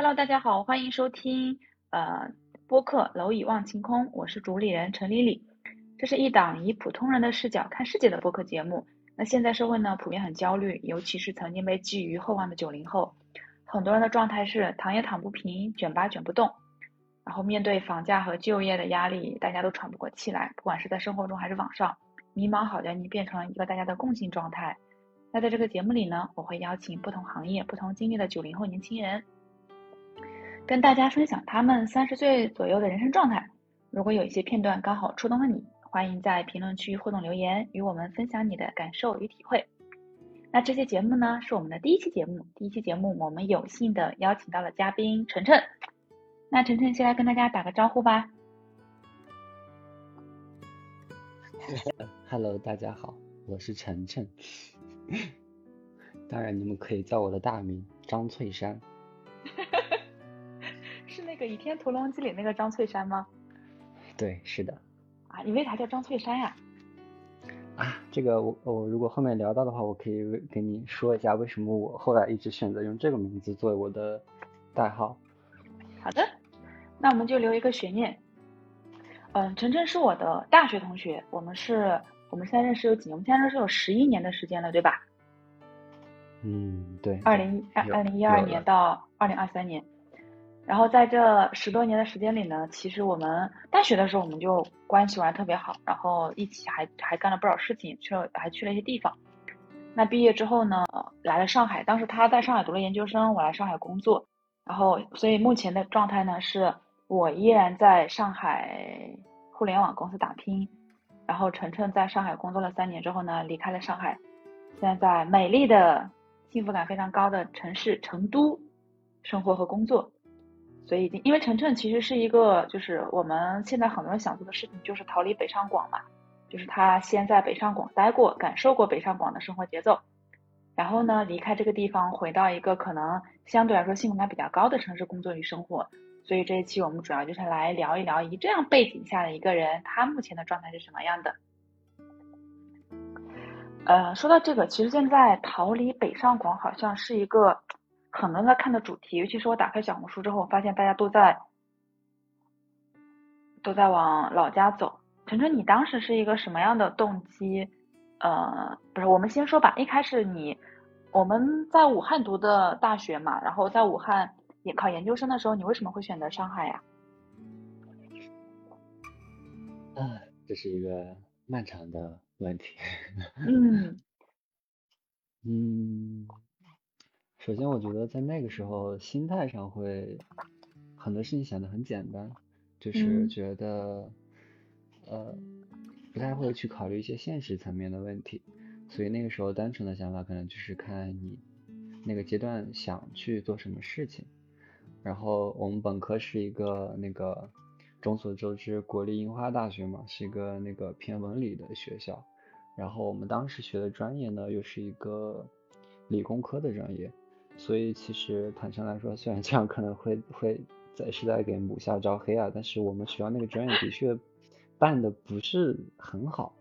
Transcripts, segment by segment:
Hello，大家好，欢迎收听呃播客《蝼蚁望晴空》，我是主理人陈丽丽。这是一档以普通人的视角看世界的播客节目。那现在社会呢，普遍很焦虑，尤其是曾经被寄予厚望的九零后，很多人的状态是躺也躺不平，卷吧卷不动。然后面对房价和就业的压力，大家都喘不过气来，不管是在生活中还是网上，迷茫好像已经变成了一个大家的共性状态。那在这个节目里呢，我会邀请不同行业、不同经历的九零后年轻人。跟大家分享他们三十岁左右的人生状态。如果有一些片段刚好触动了你，欢迎在评论区互动留言，与我们分享你的感受与体会。那这期节目呢，是我们的第一期节目。第一期节目，我们有幸的邀请到了嘉宾晨晨。那晨晨先来跟大家打个招呼吧。Hello，大家好，我是晨晨。当然，你们可以叫我的大名张翠山。是那个《倚天屠龙记》里那个张翠山吗？对，是的。啊，你为啥叫张翠山呀？啊，这个我我如果后面聊到的话，我可以给你说一下为什么我后来一直选择用这个名字作为我的代号。好的，那我们就留一个悬念。嗯，晨晨是我的大学同学，我们是我们现在认识有几年？我们现在认识有十一年的时间了，对吧？嗯，对。二零二二零一二年到二零二三年。然后在这十多年的时间里呢，其实我们大学的时候我们就关系玩特别好，然后一起还还干了不少事情，去了还去了一些地方。那毕业之后呢，来了上海，当时他在上海读了研究生，我来上海工作。然后所以目前的状态呢，是我依然在上海互联网公司打拼，然后晨晨在上海工作了三年之后呢，离开了上海，现在在美丽的、幸福感非常高的城市成都生活和工作。所以，因为晨晨其实是一个，就是我们现在很多人想做的事情，就是逃离北上广嘛。就是他先在北上广待过，感受过北上广的生活节奏，然后呢，离开这个地方，回到一个可能相对来说幸福感比较高的城市工作与生活。所以这一期我们主要就是来聊一聊，以这样背景下的一个人，他目前的状态是什么样的。呃，说到这个，其实现在逃离北上广好像是一个。很多人在看的主题，尤其是我打开小红书之后，我发现大家都在都在往老家走。晨晨，你当时是一个什么样的动机？呃，不是，我们先说吧。一开始你我们在武汉读的大学嘛，然后在武汉也考研究生的时候，你为什么会选择上海呀？啊，这是一个漫长的问题。嗯 嗯。首先，我觉得在那个时候心态上会很多事情想的很简单，就是觉得呃不太会去考虑一些现实层面的问题，所以那个时候单纯的想法可能就是看你那个阶段想去做什么事情。然后我们本科是一个那个众所周知国立樱花大学嘛，是一个那个偏文理的学校，然后我们当时学的专业呢又是一个理工科的专业。所以其实坦诚来说，虽然这样可能会会在是在给母校招黑啊，但是我们学校那个专业的确办的不是很好。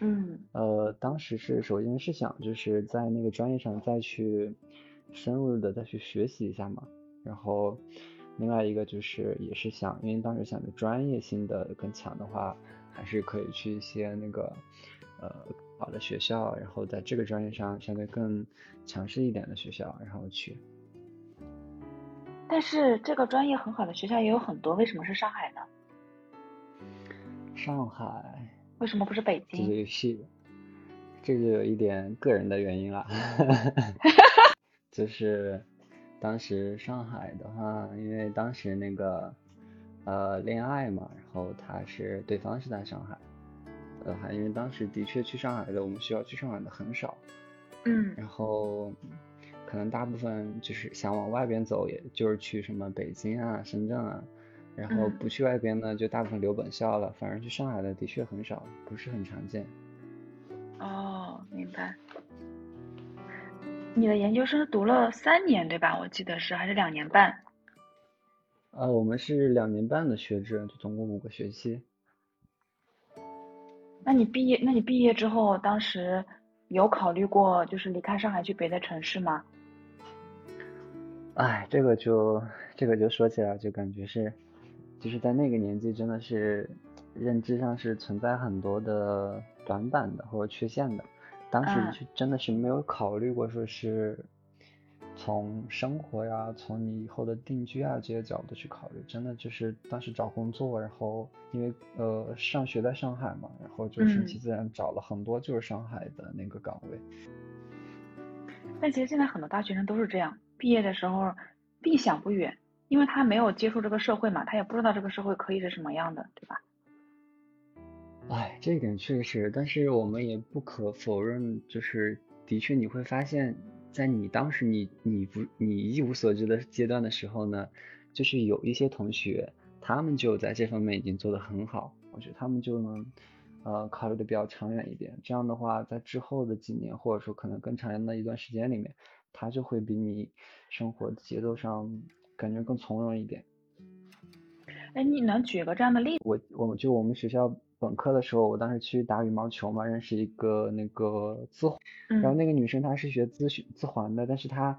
嗯。呃，当时是首先是想就是在那个专业上再去深入的再去学习一下嘛，然后另外一个就是也是想，因为当时想着专业性的更强的话，还是可以去一些那个呃。好的学校，然后在这个专业上相对更强势一点的学校，然后去。但是这个专业很好的学校也有很多，为什么是上海呢？上海为什么不是北京？这就是这就有一点个人的原因了，就是当时上海的话，因为当时那个呃恋爱嘛，然后他是对方是在上海。呃，还因为当时的确去上海的，我们学校去上海的很少，嗯，然后可能大部分就是想往外边走，也就是去什么北京啊、深圳啊，然后不去外边呢，就大部分留本校了。反而去上海的的确很少，不是很常见。哦，明白。你的研究生读了三年对吧？我记得是还是两年半？呃，我们是两年半的学制，就总共五个学期。那你毕业，那你毕业之后，当时有考虑过就是离开上海去别的城市吗？哎，这个就这个就说起来就感觉是，就是在那个年纪真的是认知上是存在很多的短板的或者缺陷的，当时就真的是没有考虑过说是从生活呀，从你以后的定居啊这些角度去考虑，真的就是当时找工作，然后因为呃上学在上海嘛，然后就顺其自然找了很多就是上海的那个岗位。但其实现在很多大学生都是这样，毕业的时候必想不远，因为他没有接触这个社会嘛，他也不知道这个社会可以是什么样的，对吧？哎，这一点确实，但是我们也不可否认，就是的确你会发现，在你当时你你不你一无所知的阶段的时候呢，就是有一些同学，他们就在这方面已经做得很好，我觉得他们就能。呃，考虑的比较长远一点，这样的话，在之后的几年，或者说可能更长远的一段时间里面，他就会比你生活的节奏上感觉更从容一点。哎，你能举个这样的例子？我我就我们学校本科的时候，我当时去打羽毛球嘛，认识一个那个资，然后那个女生她是学咨询资环的，但是她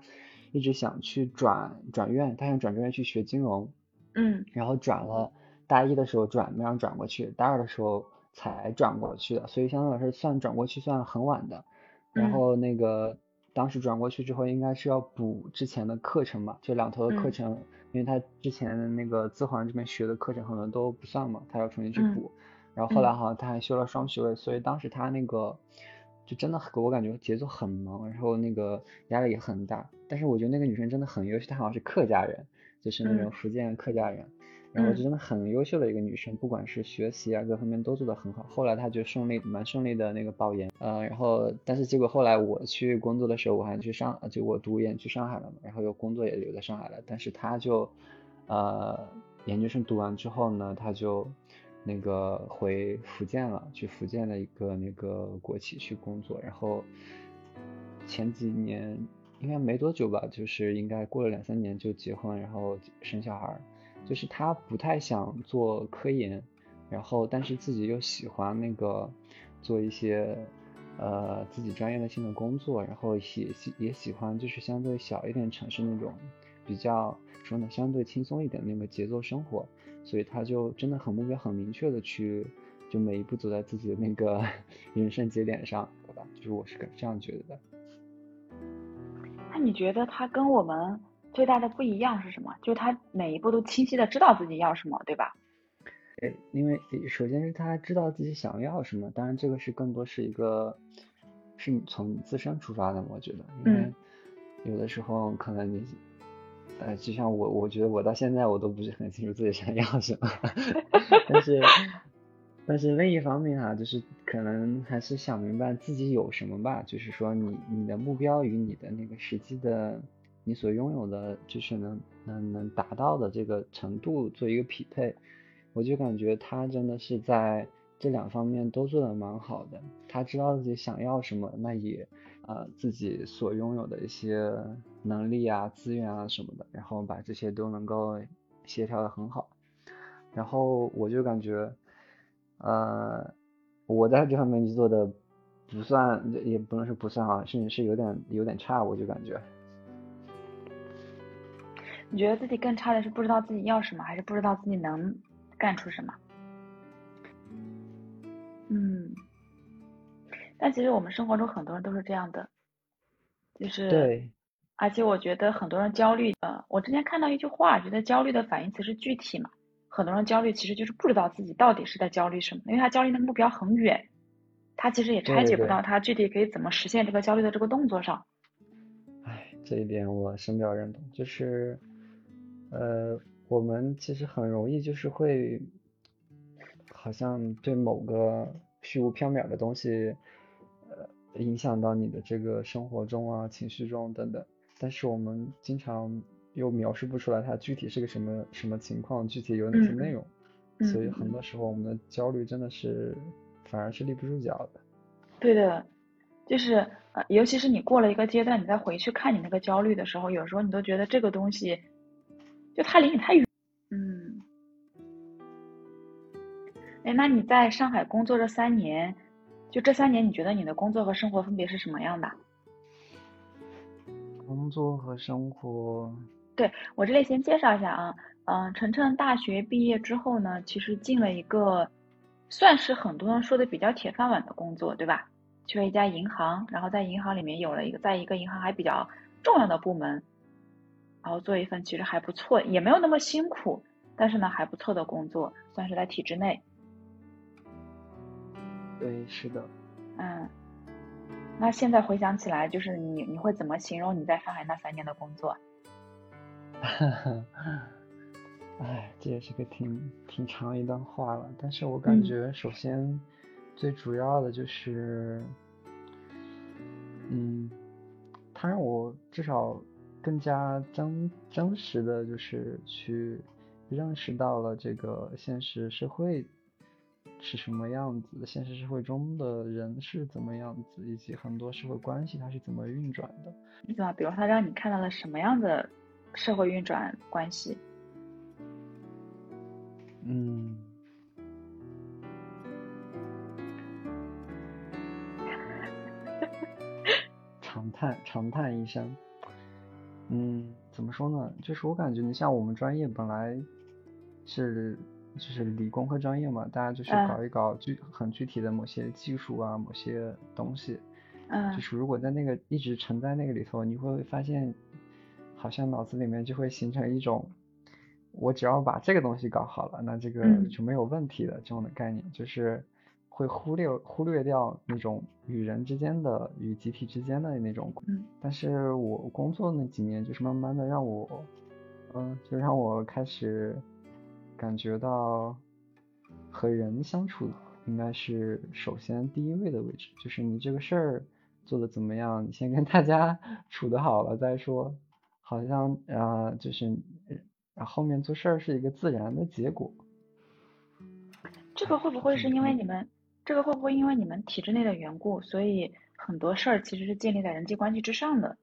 一直想去转转院，她想转专业去学金融，嗯，然后转了，大一的时候转没让转过去，大二的时候。才转过去的，所以相当于是算转过去算很晚的。然后那个当时转过去之后，应该是要补之前的课程嘛，就两头的课程，因为她之前的那个资环这边学的课程可能都不算嘛，她要重新去补。然后后来好像他还修了双学位，所以当时他那个就真的给我感觉节奏很忙，然后那个压力也很大。但是我觉得那个女生真的很优秀，她好像是客家人，就是那种福建客家人。然后就真的很优秀的一个女生，不管是学习啊各方面都做得很好。后来她就顺利蛮顺利的那个保研，呃，然后但是结果后来我去工作的时候，我还去上，就我读研去上海了嘛，然后又工作也留在上海了。但是她就，呃，研究生读完之后呢，她就那个回福建了，去福建的一个那个国企去工作。然后前几年应该没多久吧，就是应该过了两三年就结婚，然后生小孩。就是他不太想做科研，然后但是自己又喜欢那个做一些呃自己专业的性的工作，然后也喜也喜欢就是相对小一点城市那种比较说呢相对轻松一点那个节奏生活，所以他就真的很目标很明确的去就每一步走在自己的那个 人生节点上，对吧？就是我是这样觉得的。那你觉得他跟我们？最大的不一样是什么？就是他每一步都清晰的知道自己要什么，对吧？对，因为首先是他知道自己想要什么，当然这个是更多是一个，是你从你自身出发的，我觉得，因为有的时候可能你，呃，就像我，我觉得我到现在我都不是很清楚自己想要什么，但是，但是另一方面啊，就是可能还是想明白自己有什么吧，就是说你你的目标与你的那个实际的。你所拥有的，就是能能能达到的这个程度做一个匹配，我就感觉他真的是在这两方面都做的蛮好的。他知道自己想要什么，那也呃自己所拥有的一些能力啊、资源啊什么的，然后把这些都能够协调的很好。然后我就感觉，呃，我在这方面做的不算，也不能说不算啊，甚至是有点有点差，我就感觉。你觉得自己更差的是不知道自己要什么，还是不知道自己能干出什么？嗯，但其实我们生活中很多人都是这样的，就是对，而且我觉得很多人焦虑，呃，我之前看到一句话，觉得焦虑的反义词是具体嘛，很多人焦虑其实就是不知道自己到底是在焦虑什么，因为他焦虑的目标很远，他其实也拆解不到他具体可以怎么实现这个焦虑的这个动作上。哎，这一点我深表认同，就是。呃，我们其实很容易就是会，好像对某个虚无缥缈的东西，呃，影响到你的这个生活中啊、情绪中等等。但是我们经常又描述不出来它具体是个什么什么情况，具体有哪些内容。所以很多时候我们的焦虑真的是反而是立不住脚的。对的，就是呃，尤其是你过了一个阶段，你再回去看你那个焦虑的时候，有时候你都觉得这个东西。就它离你太远，嗯，哎，那你在上海工作这三年，就这三年，你觉得你的工作和生活分别是什么样的？工作和生活，对我这里先介绍一下啊，嗯，晨晨大学毕业之后呢，其实进了一个算是很多人说的比较铁饭碗的工作，对吧？去了一家银行，然后在银行里面有了一个，在一个银行还比较重要的部门，然后做一份其实还不错，也没有那么辛苦，但是呢还不错的工作，算是在体制内。对，是的。嗯，那现在回想起来，就是你你会怎么形容你在上海那三年的工作？哈哈，哎，这也是个挺挺长一段话了。但是我感觉，首先最主要的就是，嗯，它让我至少更加真真实的就是去认识到了这个现实社会是什么样子，现实社会中的人是怎么样子，以及很多社会关系它是怎么运转的。你怎么？比如他让你看到了什么样的？社会运转关系，嗯，长叹长叹一声，嗯，怎么说呢？就是我感觉，你像我们专业本来是就是理工科专业嘛，大家就是搞一搞具很具体的某些技术啊，某些东西，嗯，就是如果在那个一直沉在那个里头，你会发现。好像脑子里面就会形成一种，我只要把这个东西搞好了，那这个就没有问题的这种的概念，就是会忽略忽略掉那种与人之间的、与集体之间的那种。嗯。但是我工作那几年，就是慢慢的让我，嗯，就让我开始感觉到和人相处应该是首先第一位的位置，就是你这个事儿做的怎么样，你先跟大家 处的好了再说。好像呃，就是后面做事儿是一个自然的结果。这个会不会是因为你 们？这个会不会因为你们体制内的缘故，所以很多事儿其实是建立在人际关系之上的？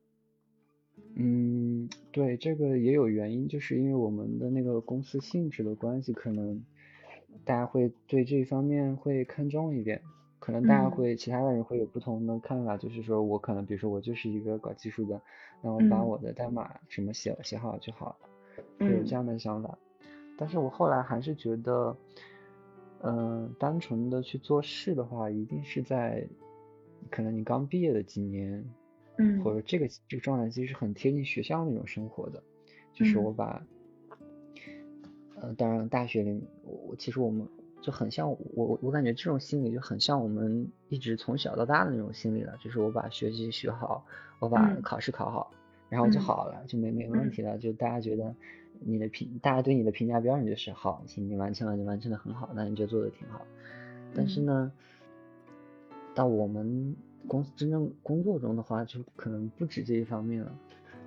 嗯，对，这个也有原因，就是因为我们的那个公司性质的关系，可能大家会对这方面会看重一点。可能大家会，其他的人会有不同的看法，就是说我可能，比如说我就是一个搞技术的，那我把我的代码什么写写好就好了，会有这样的想法。但是我后来还是觉得，嗯，单纯的去做事的话，一定是在可能你刚毕业的几年，嗯，或者这个这个状态其实很贴近学校那种生活的，就是我把，呃，当然大学里，我其实我们。就很像我我我感觉这种心理就很像我们一直从小到大的那种心理了，就是我把学习学好，我把考试考好，然后就好了，就没没问题了。就大家觉得你的评，大家对你的评价标准就是好，行，你完成了，你完成的很好，那你就做的挺好。但是呢，到我们公司真正工作中的话，就可能不止这一方面了。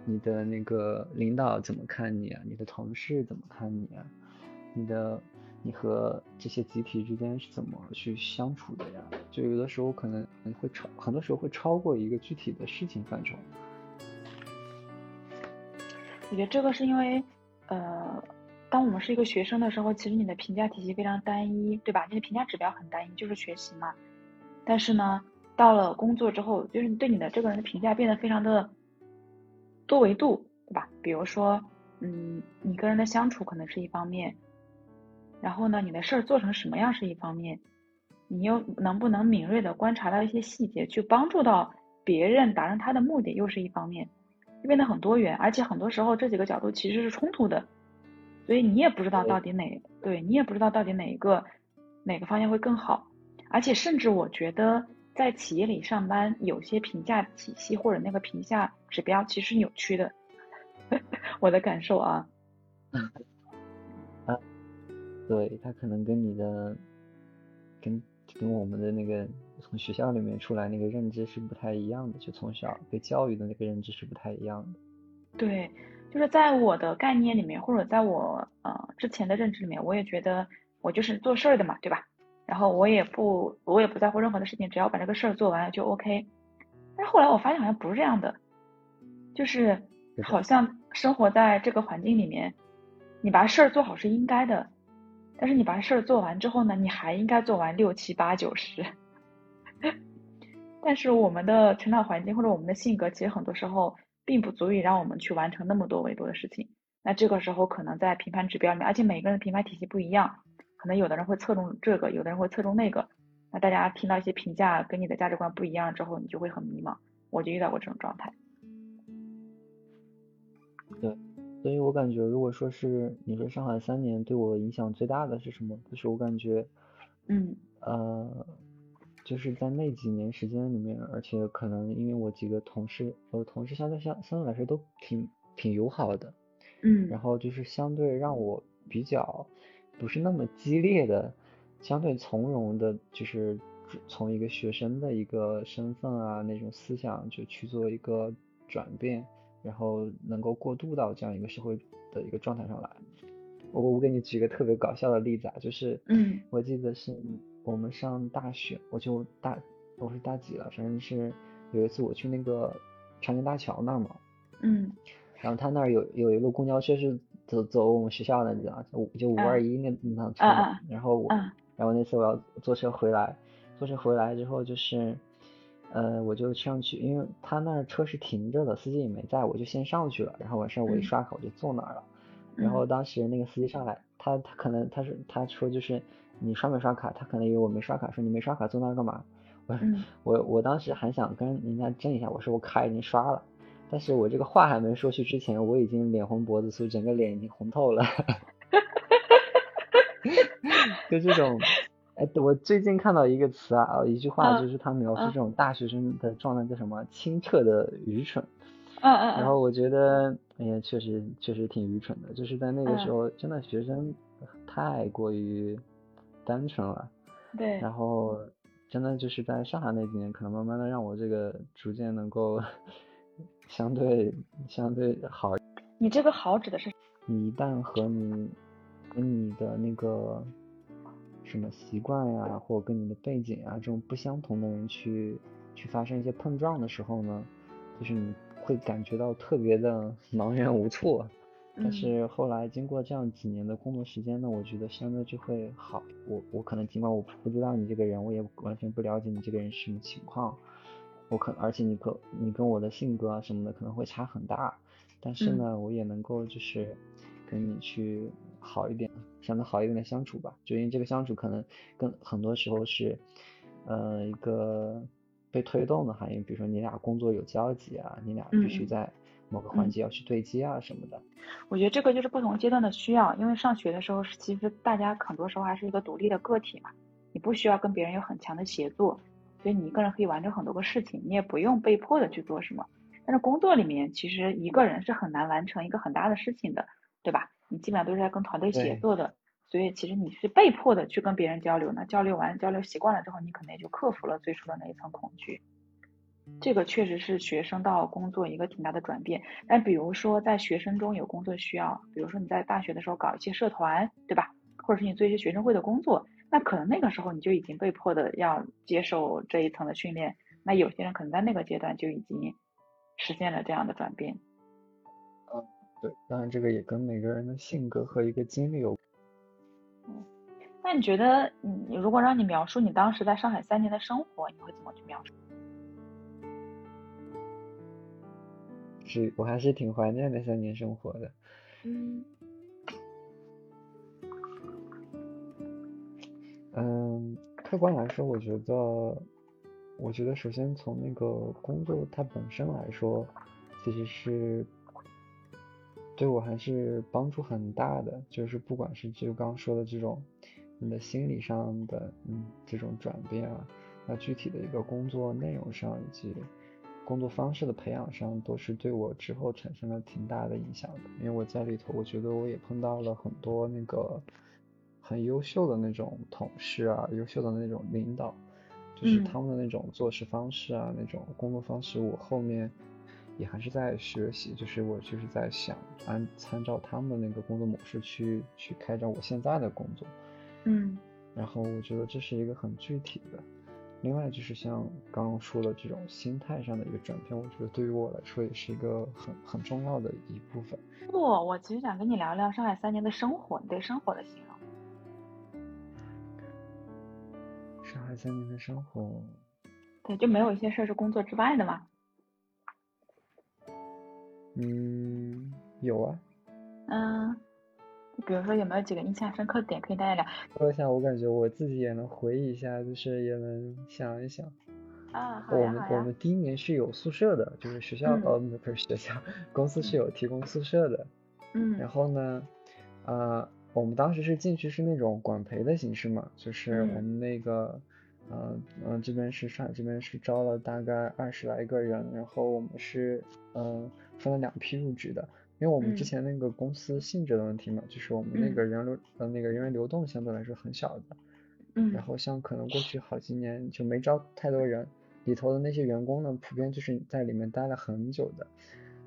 你的那个领导怎么看你啊？你的同事怎么看你啊？你的。你和这些集体之间是怎么去相处的呀？就有的时候可能会超，很多时候会超过一个具体的事情范畴。我觉得这个是因为，呃，当我们是一个学生的时候，其实你的评价体系非常单一，对吧？你的评价指标很单一，就是学习嘛。但是呢，到了工作之后，就是对你的这个人的评价变得非常的多维度，对吧？比如说，嗯，你跟人的相处可能是一方面。然后呢，你的事儿做成什么样是一方面，你又能不能敏锐的观察到一些细节，去帮助到别人达成他的目的，又是一方面，就变得很多元，而且很多时候这几个角度其实是冲突的，所以你也不知道到底哪，对你也不知道到底哪一个哪个方向会更好，而且甚至我觉得在企业里上班，有些评价体系或者那个评价指标其实扭曲的，我的感受啊。啊对他可能跟你的，跟跟我们的那个从学校里面出来那个认知是不太一样的，就从小被教育的那个认知是不太一样的。对，就是在我的概念里面，或者在我呃之前的认知里面，我也觉得我就是做事儿的嘛，对吧？然后我也不我也不在乎任何的事情，只要把这个事儿做完了就 OK。但是后来我发现好像不是这样的，就是好像生活在这个环境里面，你把事儿做好是应该的。但是你把事儿做完之后呢，你还应该做完六七八九十。但是我们的成长环境或者我们的性格，其实很多时候并不足以让我们去完成那么多维度的事情。那这个时候可能在评判指标里面，而且每个人的评判体系不一样，可能有的人会侧重这个，有的人会侧重那个。那大家听到一些评价跟你的价值观不一样之后，你就会很迷茫。我就遇到过这种状态。对，所以我感觉，如果说是你说上海三年对我影响最大的是什么？就是我感觉，嗯，呃，就是在那几年时间里面，而且可能因为我几个同事，我的同事相对相相对来说都挺挺友好的。嗯，然后就是相对让我比较不是那么激烈的，相对从容的，就是从一个学生的一个身份啊那种思想就去做一个转变，然后能够过渡到这样一个社会的一个状态上来。我我给你举个特别搞笑的例子啊，就是嗯，我记得是我们上大学，我就大我是大几了，反正是有一次我去那个长江大桥那儿嘛，嗯。然后他那儿有有一路公交车是走走我们学校的，你知道就就五二一那那趟车。然后我，然后那次我要坐车回来，坐车回来之后就是，呃，我就上去，因为他那儿车是停着的，司机也没在，我就先上去了。然后完事儿我一刷卡我就坐那儿了。然后当时那个司机上来，他他可能他是他说就是你刷没刷卡，他可能以为我没刷卡，说你没刷卡坐那儿干嘛？我我我当时还想跟人家争一下，我说我卡已经刷了。但是我这个话还没说去之前，我已经脸红脖子粗，整个脸已经红透了。就这种，哎，我最近看到一个词啊，一句话就是他描述这种大学生的状态叫什么？清澈的愚蠢。嗯嗯。然后我觉得，哎呀，确实确实挺愚蠢的，就是在那个时候，真的学生太过于单纯了。对。然后，真的就是在上海那几年，可能慢慢的让我这个逐渐能够。相对相对好，你这个好指的是？你一旦和你跟你的那个什么习惯呀，或者跟你的背景啊这种不相同的人去去发生一些碰撞的时候呢，就是你会感觉到特别的 茫然无措。但是后来经过这样几年的工作时间呢，我觉得相对就会好。我我可能尽管我不知道你这个人，我也完全不了解你这个人是什么情况。我可而且你可你跟我的性格啊什么的可能会差很大，但是呢，我也能够就是跟你去好一点，相对好一点的相处吧。就因为这个相处可能跟很多时候是，呃，一个被推动的哈，因为，比如说你俩工作有交集啊，你俩必须在某个环节要去对接啊什么的。我觉得这个就是不同阶段的需要，因为上学的时候是其实大家很多时候还是一个独立的个体嘛，你不需要跟别人有很强的协作。所以你一个人可以完成很多个事情，你也不用被迫的去做什么。但是工作里面，其实一个人是很难完成一个很大的事情的，对吧？你基本上都是在跟团队协作的，所以其实你是被迫的去跟别人交流呢。交流完，交流习惯了之后，你可能也就克服了最初的那一层恐惧。这个确实是学生到工作一个挺大的转变。但比如说在学生中有工作需要，比如说你在大学的时候搞一些社团，对吧？或者是你做一些学生会的工作。那可能那个时候你就已经被迫的要接受这一层的训练，那有些人可能在那个阶段就已经实现了这样的转变。嗯，对，当然这个也跟每个人的性格和一个经历有。嗯，那你觉得，你如果让你描述你当时在上海三年的生活，你会怎么去描述？是我还是挺怀念那三年生活的。嗯。客观来说，我觉得，我觉得首先从那个工作它本身来说，其实是对我还是帮助很大的。就是不管是就刚说的这种你的心理上的嗯这种转变啊，那具体的一个工作内容上以及工作方式的培养上，都是对我之后产生了挺大的影响的。因为我在里头，我觉得我也碰到了很多那个。很优秀的那种同事啊，优秀的那种领导，就是他们的那种做事方式啊，那种工作方式，我后面也还是在学习，就是我就是在想按参照他们的那个工作模式去去开展我现在的工作，嗯，然后我觉得这是一个很具体的，另外就是像刚刚说的这种心态上的一个转变，我觉得对于我来说也是一个很很重要的一部分。不，我其实想跟你聊聊上海三年的生活，你对生活的形容。三年的生活，对，就没有一些事儿是工作之外的吗？嗯，有啊。嗯，比如说有没有几个印象深刻的点可以大家聊？说一下，我感觉我自己也能回忆一下，就是也能想一想。啊，我们我们第一年是有宿舍的，就是学校呃不是学校，公司是有提供宿舍的。嗯。然后呢，呃，我们当时是进去是那种管培的形式嘛，就是我们那个，呃嗯这边是上海这边是招了大概二十来个人，然后我们是嗯分了两批入职的，因为我们之前那个公司性质的问题嘛，就是我们那个人流呃那个人员流动相对来说很小的。嗯。然后像可能过去好几年就没招太多人。里头的那些员工呢，普遍就是在里面待了很久的，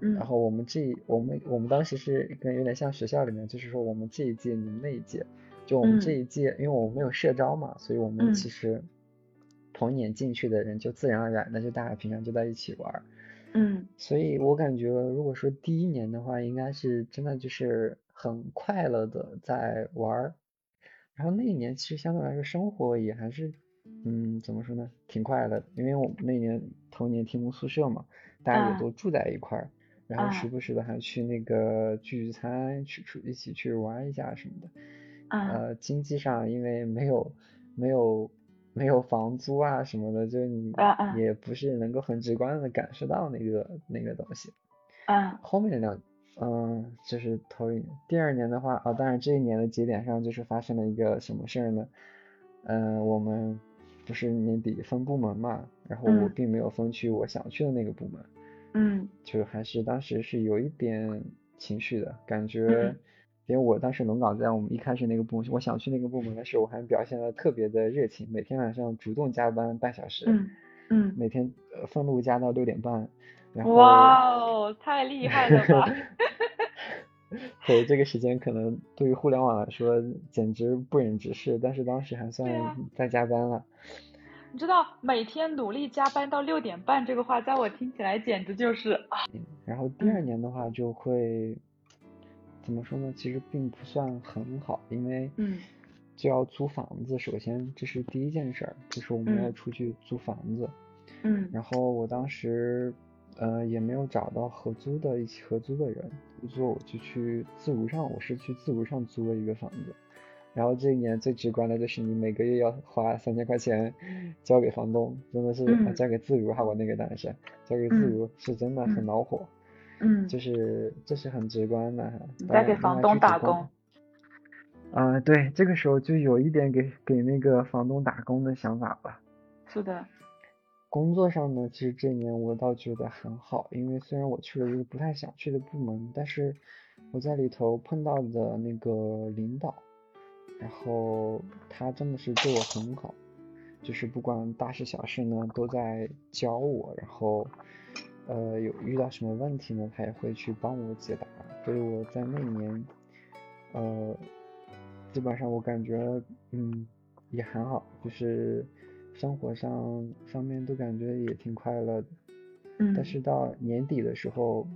嗯，然后我们这我们我们当时是跟有点像学校里面，就是说我们这一届你们那一届，就我们这一届，因为我们没有社招嘛，所以我们其实同年进去的人就自然而然的就大家平常就在一起玩，嗯，所以我感觉如果说第一年的话，应该是真的就是很快乐的在玩，然后那一年其实相对来说生活也还是。嗯，怎么说呢？挺快乐，因为我们那年头年提供宿舍嘛，大家也都住在一块儿，然后时不时的还去那个聚聚餐，去出一起去玩一下什么的。呃，经济上因为没有没有没有房租啊什么的，就你也不是能够很直观的感受到那个那个东西。嗯。后面两，嗯，就是头一年，第二年的话，啊，当然这一年的节点上就是发生了一个什么事儿呢？嗯，我们。不是年底分部门嘛，然后我并没有分去我想去的那个部门，嗯，就还是当时是有一点情绪的感觉，因为我当时轮岗在我们一开始那个部门，我想去那个部门的时候，我还表现的特别的热情，每天晚上主动加班半小时，嗯嗯，每天分路加到六点半，然后哇哦，太厉害了吧！对这个时间可能对于互联网来说简直不忍直视，但是当时还算在加班了。你知道每天努力加班到六点半这个话，在我听起来简直就是啊。然后第二年的话就会怎么说呢？其实并不算很好，因为嗯，就要租房子。首先这是第一件事儿，就是我们要出去租房子。嗯。然后我当时。呃，也没有找到合租的一起合租的人，所以我就去自如上，我是去自如上租了一个房子。然后这一年最直观的就是你每个月要花三千块钱交给房东，真的是交给自如哈，我那个当然是交给自如，是真的很恼火。嗯，就是这是很直观的哈。在给房东打工。啊，对，这个时候就有一点给给那个房东打工的想法吧。是的。工作上呢，其实这一年我倒觉得很好，因为虽然我去了一个不太想去的部门，但是我在里头碰到的那个领导，然后他真的是对我很好，就是不管大事小事呢都在教我，然后呃有遇到什么问题呢，他也会去帮我解答，所以我在那年呃基本上我感觉嗯也很好，就是。生活上方面都感觉也挺快乐的，嗯，但是到年底的时候，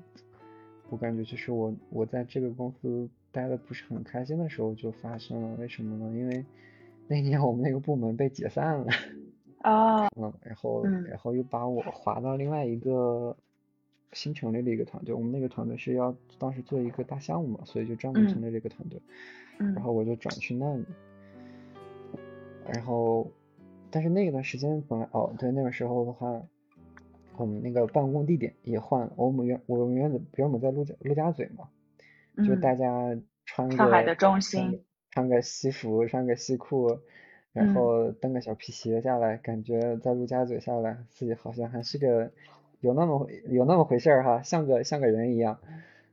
我感觉就是我我在这个公司待的不是很开心的时候就发生了，为什么呢？因为那年我们那个部门被解散了，啊，嗯，然后然后又把我划到另外一个新成立的一个团队，我们那个团队是要当时做一个大项目嘛，所以就专门成立了一个团队，嗯，然后我就转去那里，然后。但是那段时间本来哦，对，那个时候的话，我们那个办公地点也换了。我们原我们原本原本在陆家陆家嘴嘛，就大家穿个上海的中心，穿个西服，穿个西裤，然后蹬个小皮鞋下来，感觉在陆家嘴下来，自己好像还是个有那么有那么回事儿哈，像个像个人一样。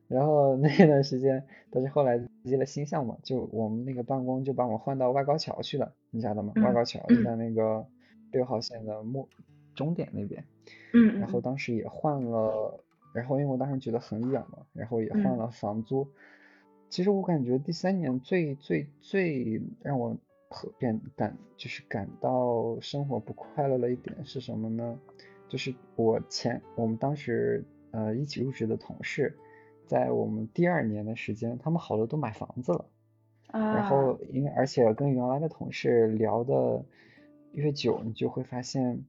然后那段时间，但是后来接了新项目，就我们那个办公就把我换到外高桥去了，你晓得吗？外高桥就在那个六号线的末终点那边。嗯然后当时也换了，然后因为我当时觉得很远嘛，然后也换了房租。其实我感觉第三年最最最让我和变感就是感到生活不快乐的一点是什么呢？就是我前我们当时呃一起入职的同事。在我们第二年的时间，他们好多都买房子了，啊然后因为而且跟原来的同事聊的越久，你就会发现，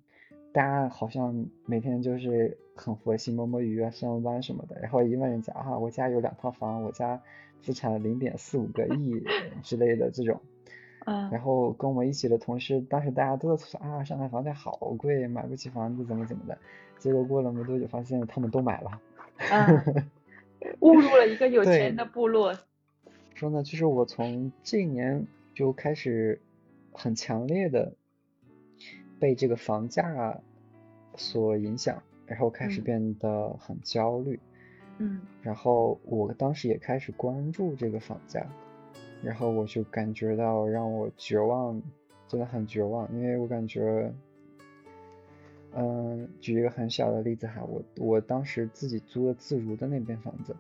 大家好像每天就是很佛系摸摸鱼啊，上上班什么的，然后一问人家啊，我家有两套房，我家资产零点四五个亿 之类的这种，嗯，然后跟我们一起的同事，当时大家都在说啊，上海房价好贵，买不起房子，怎么怎么的，结果过了没多久，发现他们都买了，嗯，误入了一个有钱的部落。说呢，就是我从这一年就开始很强烈的被这个房价所影响，然后开始变得很焦虑，嗯，然后我当时也开始关注这个房价，然后我就感觉到让我绝望，真的很绝望，因为我感觉，嗯，举一个很小的例子哈，我我当时自己租的自如的那边房子。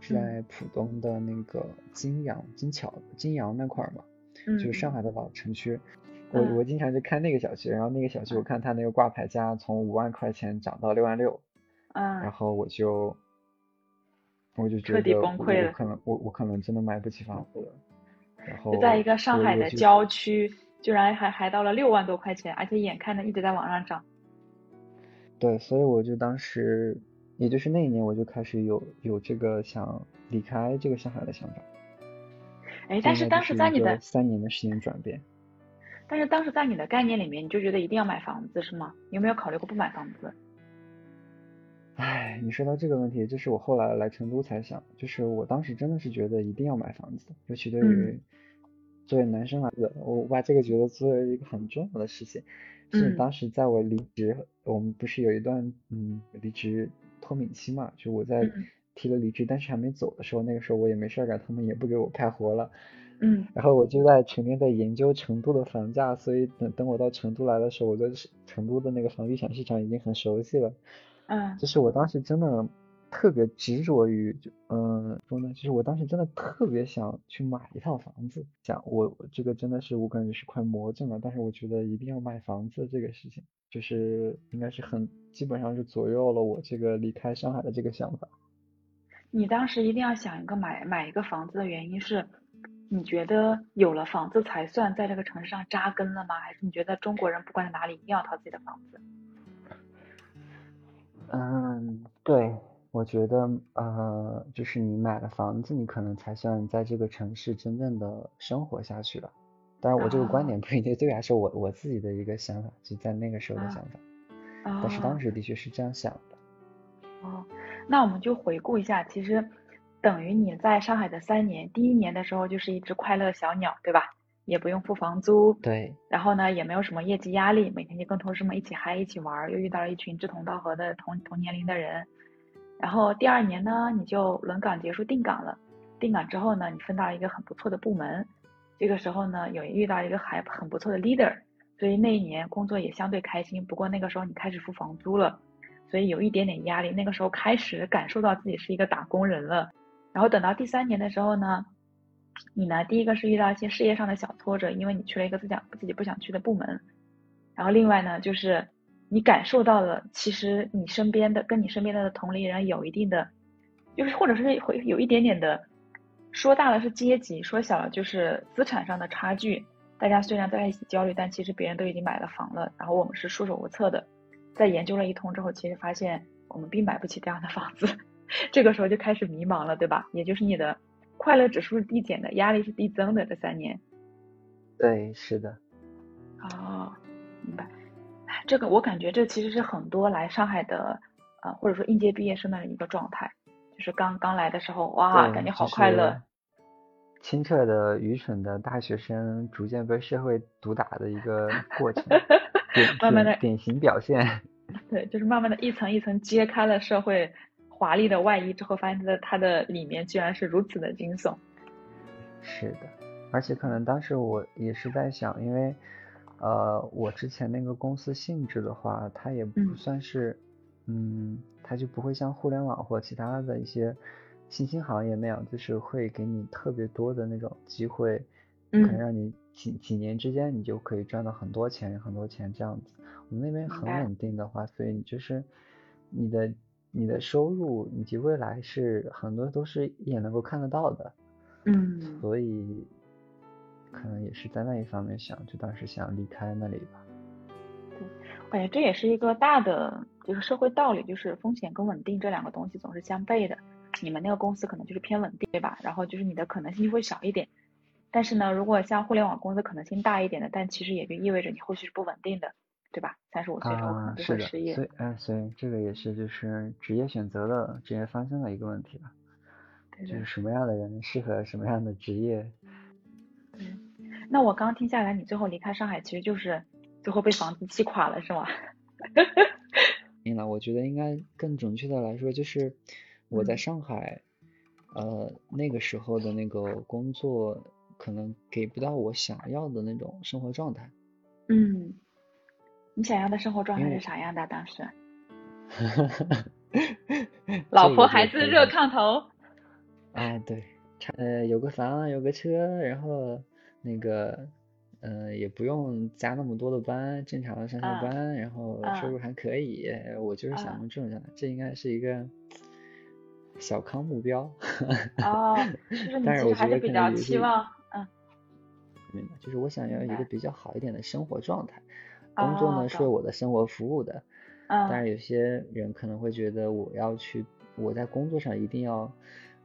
是在浦东的那个金阳、金桥、金阳那块儿嘛，就是上海的老城区。我我经常去看那个小区，然后那个小区我看它那个挂牌价从五万块钱涨到六万六，啊，然后我就我就觉得我可能我我可能真的买不起房子了。然后就在一个上海的郊区，居然还还到了六万多块钱，而且眼看着一直在往上涨。对，所以我就当时。也就是那一年，我就开始有有这个想离开这个上海的想法。哎，但是当时在你的三年的时间转变。但是当时在你的概念里面，你就觉得一定要买房子是吗？有没有考虑过不买房子？哎，你说到这个问题，这是我后来来成都才想，就是我当时真的是觉得一定要买房子，尤其对于作为男生来说，我把这个觉得作为一个很重要的事情。是当时在我离职，我们不是有一段嗯离职。脱敏期嘛，就我在提了离职，但是还没走的时候，那个时候我也没事干，他们也不给我派活了，嗯，然后我就在成天在研究成都的房价，所以等等我到成都来的时候，我对成都的那个房地产市场已经很熟悉了，嗯，就是我当时真的特别执着于，就嗯说呢，就是我当时真的特别想去买一套房子，想我这个真的是我感觉是快魔怔了，但是我觉得一定要买房子这个事情。就是应该是很基本上是左右了我这个离开上海的这个想法。你当时一定要想一个买买一个房子的原因是，你觉得有了房子才算在这个城市上扎根了吗？还是你觉得中国人不管在哪里一定要套自己的房子？嗯，对，我觉得呃，就是你买了房子，你可能才算在这个城市真正的生活下去了。当然，我这个观点不一定对，还是我我自己的一个想法，就在那个时候的想法。但是当时的确是这样想的。哦，那我们就回顾一下，其实等于你在上海的三年，第一年的时候就是一只快乐小鸟，对吧？也不用付房租。对。然后呢，也没有什么业绩压力，每天就跟同事们一起嗨，一起玩，又遇到了一群志同道合的同同年龄的人。然后第二年呢，你就轮岗结束定岗了。定岗之后呢，你分到了一个很不错的部门。这个时候呢，有遇到一个还很不错的 leader，所以那一年工作也相对开心。不过那个时候你开始付房租了，所以有一点点压力。那个时候开始感受到自己是一个打工人了。然后等到第三年的时候呢，你呢第一个是遇到一些事业上的小挫折，因为你去了一个自想自己不想去的部门。然后另外呢，就是你感受到了，其实你身边的跟你身边的同龄人有一定的，就是或者是会有一点点的。说大了是阶级，说小了就是资产上的差距。大家虽然在一起焦虑，但其实别人都已经买了房了，然后我们是束手无策的。在研究了一通之后，其实发现我们并买不起这样的房子。这个时候就开始迷茫了，对吧？也就是你的快乐指数是递减的，压力是递增的。这三年，对，是的。哦，明白。这个我感觉这其实是很多来上海的，呃，或者说应届毕业生的一个状态。就是刚刚来的时候，哇，感觉好快乐。清澈的、愚蠢的大学生逐渐被社会毒打的一个过程，慢慢的典型表现。对，就是慢慢的一层一层揭开了社会华丽的外衣之后，发现它的它的里面居然是如此的惊悚。是的，而且可能当时我也是在想，因为呃，我之前那个公司性质的话，它也不算是，嗯。它就不会像互联网或其他的一些新兴行业那样，就是会给你特别多的那种机会，可能让你几几年之间你就可以赚到很多钱很多钱这样子。我们那边很稳定的话，所以你就是你的你的收入以及未来是很多都是一眼能够看得到的。嗯。所以可能也是在那一方面想，就当时想离开那里吧。对，我感觉这也是一个大的就是社会道理，就是风险跟稳定这两个东西总是相悖的。你们那个公司可能就是偏稳定，对吧？然后就是你的可能性就会小一点。但是呢，如果像互联网公司可能性大一点的，但其实也就意味着你后续是不稳定的，对吧？三十五岁之后可能就会失业。所以，哎，所以这个也是就是职业选择的职业方向的一个问题吧。就是什么样的人适合什么样的职业。嗯，那我刚听下来，你最后离开上海，其实就是最后被房子击垮了，是吗？明了，我觉得应该更准确的来说，就是我在上海，呃，那个时候的那个工作，可能给不到我想要的那种生活状态。嗯，你想要的生活状态是啥样的？当时？老婆孩子热炕头。哎，对，呃，有个房，有个车，然后那个，呃，也不用加那么多的班，正常的上下班，然后收入还可以，我就是想用这种状态，这应该是一个小康目标。哦，但是我觉得比较期望，嗯，明白，就是我想要一个比较好一点的生活状态，工作呢是为我的生活服务的，嗯，但是有些人可能会觉得我要去，我在工作上一定要。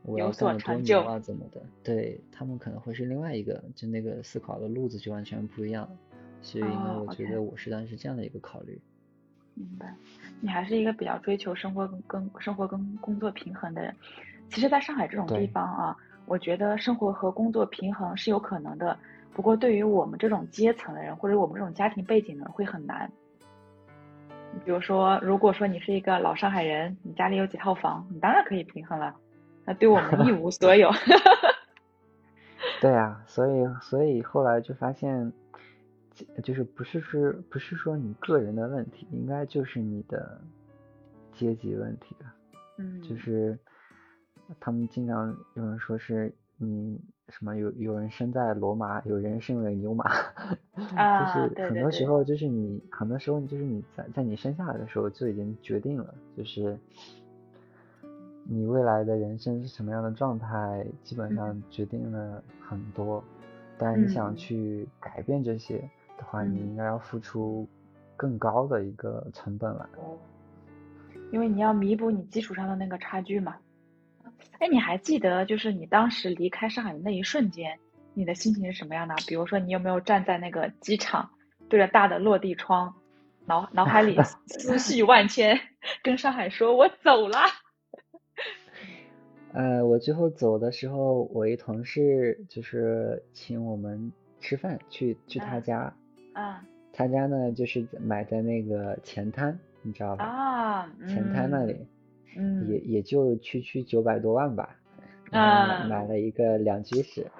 我要干么多牛啊，怎么的？对他们可能会是另外一个，就那个思考的路子就完全不一样，所以呢，我觉得我是当时这样的一个考虑。明白，你还是一个比较追求生活跟跟生活跟工作平衡的人。其实，在上海这种地方啊，我觉得生活和工作平衡是有可能的，不过对于我们这种阶层的人，或者我们这种家庭背景的人会很难。比如说，如果说你是一个老上海人，你家里有几套房，你当然可以平衡了。那对我们一无 所有。对啊，所以所以后来就发现，就是不是说不是说你个人的问题，应该就是你的阶级问题了。嗯。就是他们经常有人说是你什么有有人生在罗马，有人生为牛马。啊，就是很多时候就是你很多时候就是你在在你生下来的时候就已经决定了，就是。你未来的人生是什么样的状态，基本上决定了很多。但是你想去改变这些的话，你应该要付出更高的一个成本来。因为你要弥补你基础上的那个差距嘛。哎，你还记得就是你当时离开上海的那一瞬间，你的心情是什么样的？比如说，你有没有站在那个机场，对着大的落地窗，脑脑海里 思绪万千，跟上海说：“我走了。”呃，我最后走的时候，我一同事就是请我们吃饭，去去他家。啊。他家呢，就是买在那个前滩，你知道吧？啊。前滩那里。嗯。也也就区区九百多万吧。啊。买了一个两居室，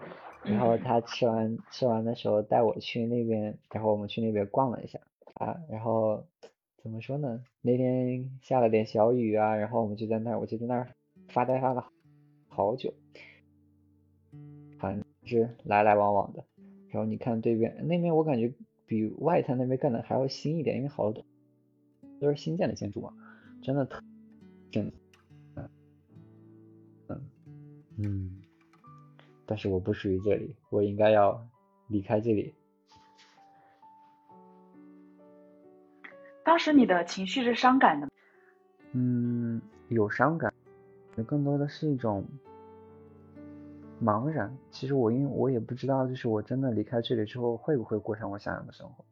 然后他吃完吃完的时候带我去那边，然后我们去那边逛了一下啊，然后怎么说呢？那天下了点小雨啊，然后我们就在那儿，我就在那儿发呆发了。好久，反正是来来往往的。然后你看对面那边，我感觉比外滩那边干的还要新一点，因为好多都是新建的建筑嘛，真的特真。嗯嗯，但是我不属于这里，我应该要离开这里。当时你的情绪是伤感的？嗯，有伤感，更多的是一种。茫然，其实我因为我也不知道，就是我真的离开这里之后会不会过上我想要的生活。